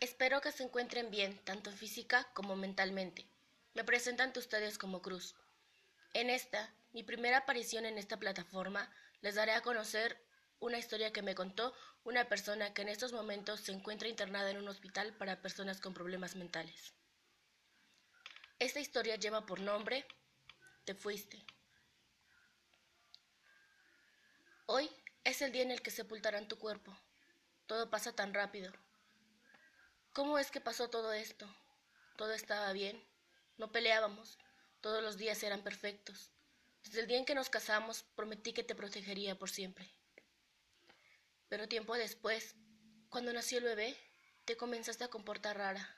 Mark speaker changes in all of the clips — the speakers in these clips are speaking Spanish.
Speaker 1: Espero que se encuentren bien, tanto física como mentalmente. Me presento ante ustedes como Cruz. En esta, mi primera aparición en esta plataforma, les daré a conocer una historia que me contó una persona que en estos momentos se encuentra internada en un hospital para personas con problemas mentales. Esta historia lleva por nombre Te fuiste. Hoy es el día en el que sepultarán tu cuerpo. Todo pasa tan rápido. ¿Cómo es que pasó todo esto? Todo estaba bien, no peleábamos, todos los días eran perfectos. Desde el día en que nos casamos prometí que te protegería por siempre. Pero tiempo después, cuando nació el bebé, te comenzaste a comportar rara.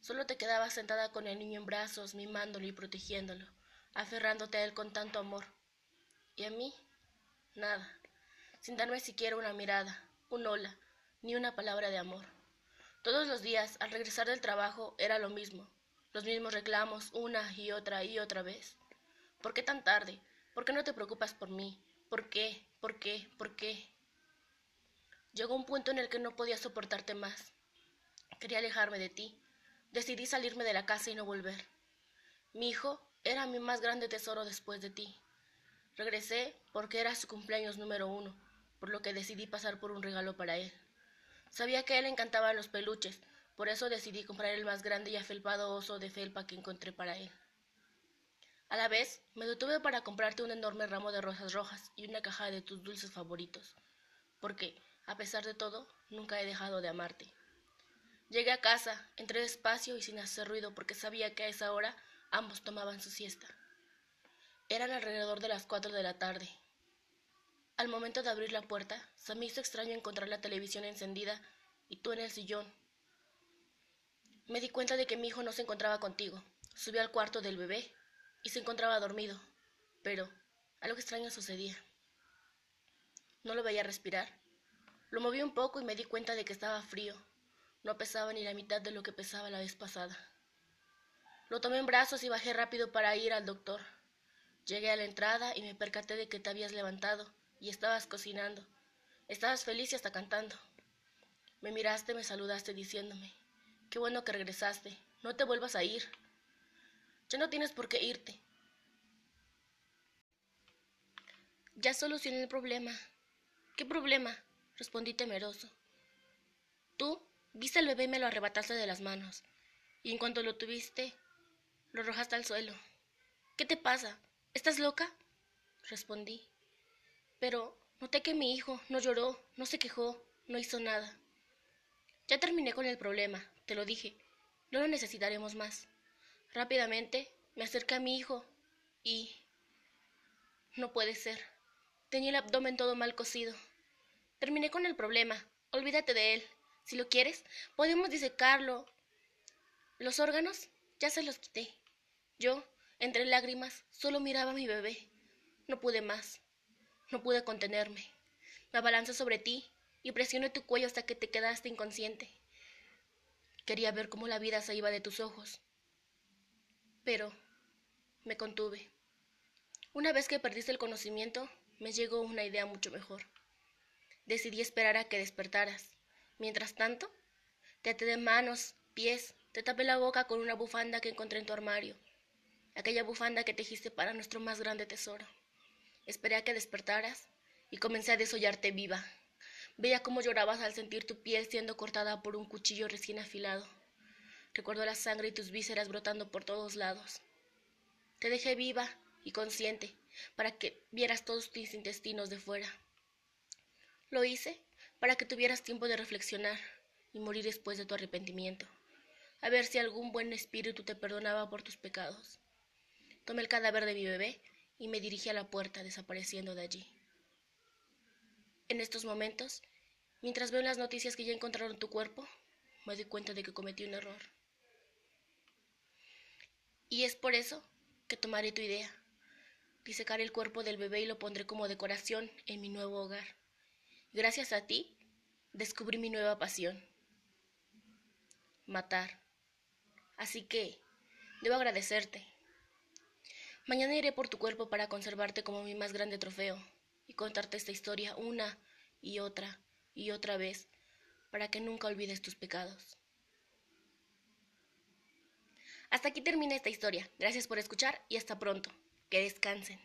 Speaker 1: Solo te quedabas sentada con el niño en brazos, mimándolo y protegiéndolo, aferrándote a él con tanto amor. Y a mí, nada, sin darme siquiera una mirada, un hola, ni una palabra de amor. Todos los días, al regresar del trabajo, era lo mismo, los mismos reclamos una y otra y otra vez. ¿Por qué tan tarde? ¿Por qué no te preocupas por mí? ¿Por qué? ¿Por qué? ¿Por qué? Llegó un punto en el que no podía soportarte más. Quería alejarme de ti. Decidí salirme de la casa y no volver. Mi hijo era mi más grande tesoro después de ti. Regresé porque era su cumpleaños número uno, por lo que decidí pasar por un regalo para él. Sabía que él le encantaban los peluches, por eso decidí comprar el más grande y afelpado oso de felpa que encontré para él. A la vez, me detuve para comprarte un enorme ramo de rosas rojas y una caja de tus dulces favoritos, porque, a pesar de todo, nunca he dejado de amarte. Llegué a casa, entré despacio y sin hacer ruido porque sabía que a esa hora ambos tomaban su siesta. Eran alrededor de las cuatro de la tarde, al momento de abrir la puerta, se me hizo extraño encontrar la televisión encendida y tú en el sillón. Me di cuenta de que mi hijo no se encontraba contigo. Subí al cuarto del bebé y se encontraba dormido, pero algo extraño sucedía. No lo veía respirar. Lo moví un poco y me di cuenta de que estaba frío. No pesaba ni la mitad de lo que pesaba la vez pasada. Lo tomé en brazos y bajé rápido para ir al doctor. Llegué a la entrada y me percaté de que te habías levantado y estabas cocinando. Estabas feliz y hasta cantando. Me miraste, me saludaste diciéndome, qué bueno que regresaste, no te vuelvas a ir. Ya no tienes por qué irte. Ya solucioné el problema. ¿Qué problema? Respondí temeroso. Tú viste al bebé y me lo arrebataste de las manos, y en cuanto lo tuviste, lo arrojaste al suelo. ¿Qué te pasa? ¿Estás loca? Respondí. Pero noté que mi hijo no lloró, no se quejó, no hizo nada. Ya terminé con el problema, te lo dije. No lo necesitaremos más. Rápidamente me acerqué a mi hijo y... No puede ser. Tenía el abdomen todo mal cocido. Terminé con el problema. Olvídate de él. Si lo quieres, podemos disecarlo. Los órganos ya se los quité. Yo, entre lágrimas, solo miraba a mi bebé. No pude más. No pude contenerme. Me abalanzé sobre ti y presioné tu cuello hasta que te quedaste inconsciente. Quería ver cómo la vida se iba de tus ojos. Pero me contuve. Una vez que perdiste el conocimiento, me llegó una idea mucho mejor. Decidí esperar a que despertaras. Mientras tanto, te até de manos, pies, te tapé la boca con una bufanda que encontré en tu armario, aquella bufanda que tejiste para nuestro más grande tesoro. Esperé a que despertaras y comencé a desollarte viva. Veía cómo llorabas al sentir tu piel siendo cortada por un cuchillo recién afilado. Recuerdo la sangre y tus vísceras brotando por todos lados. Te dejé viva y consciente para que vieras todos tus intestinos de fuera. Lo hice para que tuvieras tiempo de reflexionar y morir después de tu arrepentimiento, a ver si algún buen espíritu te perdonaba por tus pecados. Tomé el cadáver de mi bebé y me dirigí a la puerta, desapareciendo de allí. En estos momentos, mientras veo las noticias que ya encontraron tu cuerpo, me doy cuenta de que cometí un error. Y es por eso que tomaré tu idea. Disecaré el cuerpo del bebé y lo pondré como decoración en mi nuevo hogar. Gracias a ti, descubrí mi nueva pasión. Matar. Así que, debo agradecerte. Mañana iré por tu cuerpo para conservarte como mi más grande trofeo y contarte esta historia una y otra y otra vez para que nunca olvides tus pecados. Hasta aquí termina esta historia. Gracias por escuchar y hasta pronto. Que descansen.